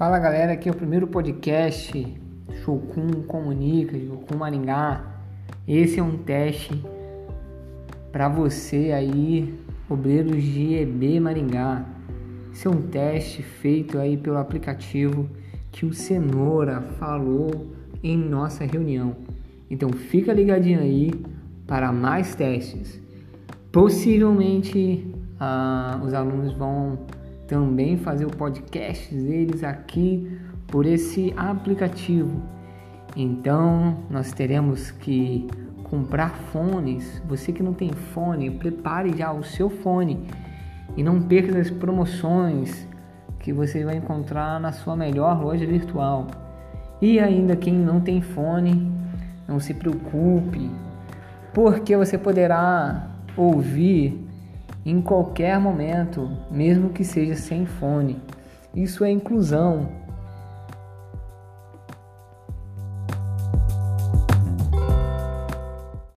Fala galera, aqui é o primeiro podcast Shokun Comunica, Shokun Maringá. Esse é um teste para você aí, obreiros de EB Maringá. Esse é um teste feito aí pelo aplicativo que o Cenoura falou em nossa reunião. Então fica ligadinho aí para mais testes. Possivelmente ah, os alunos vão também fazer o podcast deles aqui por esse aplicativo. Então, nós teremos que comprar fones. Você que não tem fone, prepare já o seu fone e não perca as promoções que você vai encontrar na sua melhor loja virtual. E ainda quem não tem fone, não se preocupe, porque você poderá ouvir em qualquer momento, mesmo que seja sem fone. Isso é inclusão.